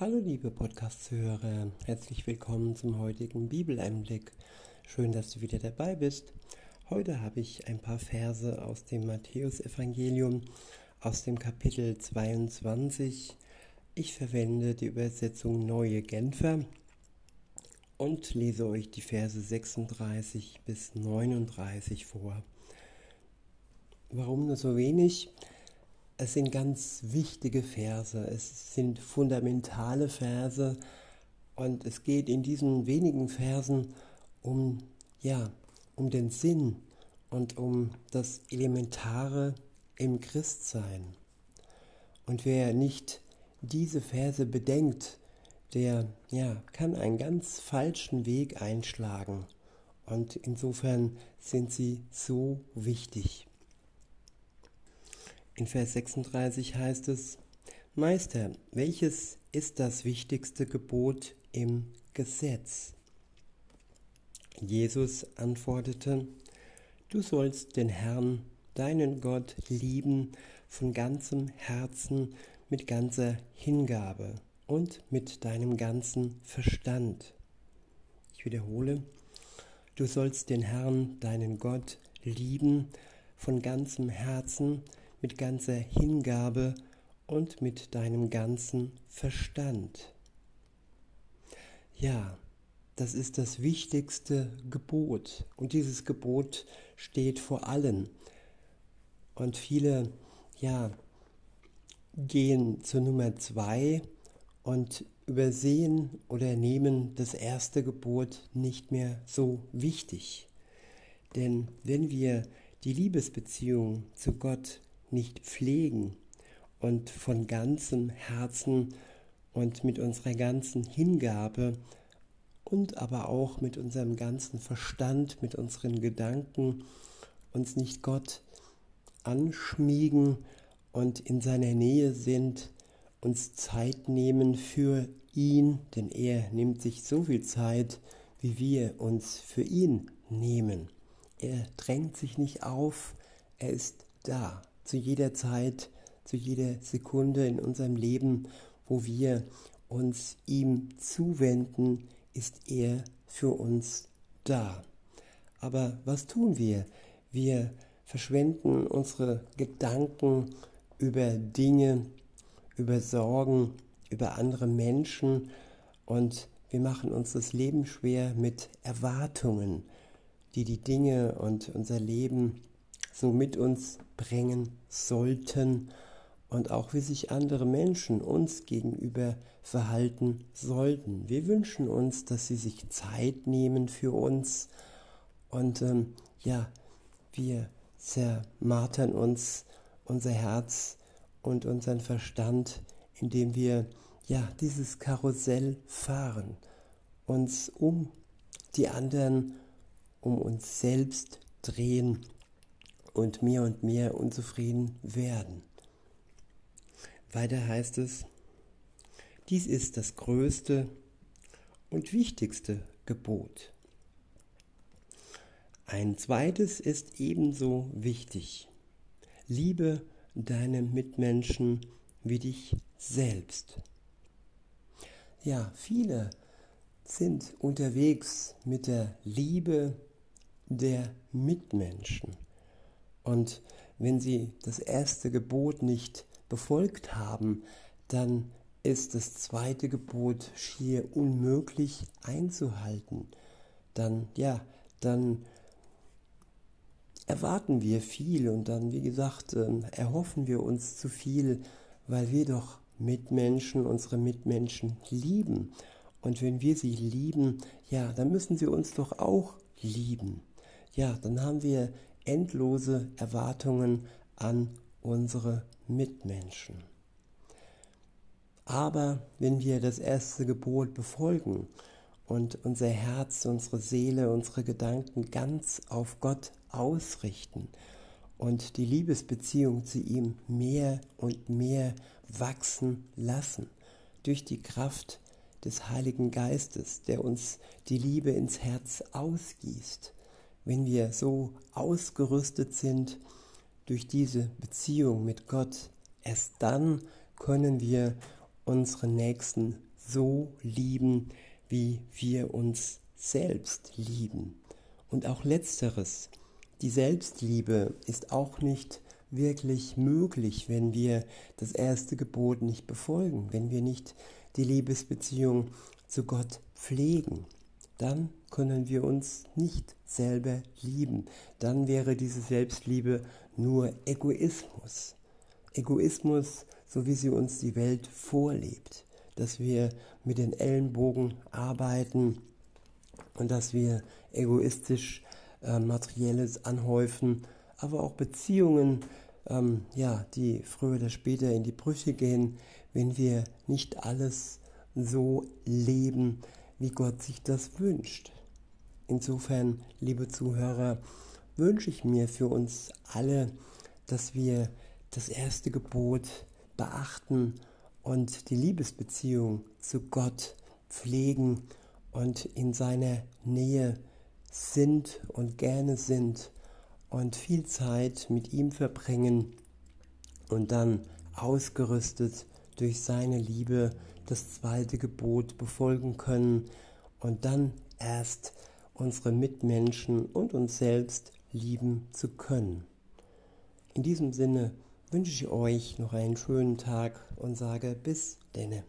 Hallo liebe Podcast-Hörer, herzlich willkommen zum heutigen Bibeleinblick. Schön, dass du wieder dabei bist. Heute habe ich ein paar Verse aus dem Matthäusevangelium aus dem Kapitel 22. Ich verwende die Übersetzung Neue Genfer und lese euch die Verse 36 bis 39 vor. Warum nur so wenig? Es sind ganz wichtige Verse, es sind fundamentale Verse und es geht in diesen wenigen Versen um ja, um den Sinn und um das Elementare im Christsein. Und wer nicht diese Verse bedenkt, der ja, kann einen ganz falschen Weg einschlagen. Und insofern sind sie so wichtig. In Vers 36 heißt es, Meister, welches ist das wichtigste Gebot im Gesetz? Jesus antwortete, Du sollst den Herrn, deinen Gott, lieben von ganzem Herzen, mit ganzer Hingabe und mit deinem ganzen Verstand. Ich wiederhole, du sollst den Herrn, deinen Gott, lieben von ganzem Herzen, mit ganzer Hingabe und mit deinem ganzen Verstand. Ja, das ist das wichtigste Gebot. Und dieses Gebot steht vor allen. Und viele, ja, gehen zur Nummer zwei und übersehen oder nehmen das erste Gebot nicht mehr so wichtig. Denn wenn wir die Liebesbeziehung zu Gott nicht pflegen und von ganzem Herzen und mit unserer ganzen Hingabe und aber auch mit unserem ganzen Verstand, mit unseren Gedanken uns nicht Gott anschmiegen und in seiner Nähe sind, uns Zeit nehmen für ihn, denn er nimmt sich so viel Zeit, wie wir uns für ihn nehmen. Er drängt sich nicht auf, er ist da, zu jeder Zeit, zu jeder Sekunde in unserem Leben, wo wir uns ihm zuwenden, ist er für uns da. Aber was tun wir? Wir verschwenden unsere Gedanken über Dinge, über Sorgen, über andere Menschen und wir machen uns das Leben schwer mit Erwartungen, die die Dinge und unser Leben so mit uns bringen sollten und auch wie sich andere Menschen uns gegenüber verhalten sollten. Wir wünschen uns, dass sie sich Zeit nehmen für uns und ähm, ja, wir zermartern uns unser Herz und unseren Verstand, indem wir ja dieses Karussell fahren, uns um die anderen, um uns selbst drehen und mehr und mehr unzufrieden werden. Weiter heißt es, dies ist das größte und wichtigste Gebot. Ein zweites ist ebenso wichtig. Liebe deine Mitmenschen wie dich selbst. Ja, viele sind unterwegs mit der Liebe der Mitmenschen. Und wenn sie das erste Gebot nicht befolgt haben, dann ist das zweite Gebot schier unmöglich einzuhalten. Dann, ja, dann erwarten wir viel und dann, wie gesagt, ähm, erhoffen wir uns zu viel, weil wir doch Mitmenschen, unsere Mitmenschen lieben. Und wenn wir sie lieben, ja, dann müssen sie uns doch auch lieben. Ja, dann haben wir endlose Erwartungen an unsere Mitmenschen. Aber wenn wir das erste Gebot befolgen und unser Herz, unsere Seele, unsere Gedanken ganz auf Gott ausrichten und die Liebesbeziehung zu ihm mehr und mehr wachsen lassen durch die Kraft des Heiligen Geistes, der uns die Liebe ins Herz ausgießt, wenn wir so ausgerüstet sind, durch diese Beziehung mit Gott, erst dann können wir unsere Nächsten so lieben, wie wir uns selbst lieben. Und auch letzteres, die Selbstliebe ist auch nicht wirklich möglich, wenn wir das erste Gebot nicht befolgen, wenn wir nicht die Liebesbeziehung zu Gott pflegen. Dann können wir uns nicht selber lieben. Dann wäre diese Selbstliebe nur Egoismus. Egoismus, so wie sie uns die Welt vorlebt. Dass wir mit den Ellenbogen arbeiten und dass wir egoistisch äh, Materielles anhäufen, aber auch Beziehungen, ähm, ja, die früher oder später in die Brüche gehen, wenn wir nicht alles so leben, wie Gott sich das wünscht. Insofern, liebe Zuhörer, wünsche ich mir für uns alle, dass wir das erste Gebot beachten und die Liebesbeziehung zu Gott pflegen und in seiner Nähe sind und gerne sind und viel Zeit mit ihm verbringen und dann ausgerüstet durch seine Liebe das zweite Gebot befolgen können und dann erst unsere Mitmenschen und uns selbst lieben zu können. In diesem Sinne wünsche ich euch noch einen schönen Tag und sage bis denne.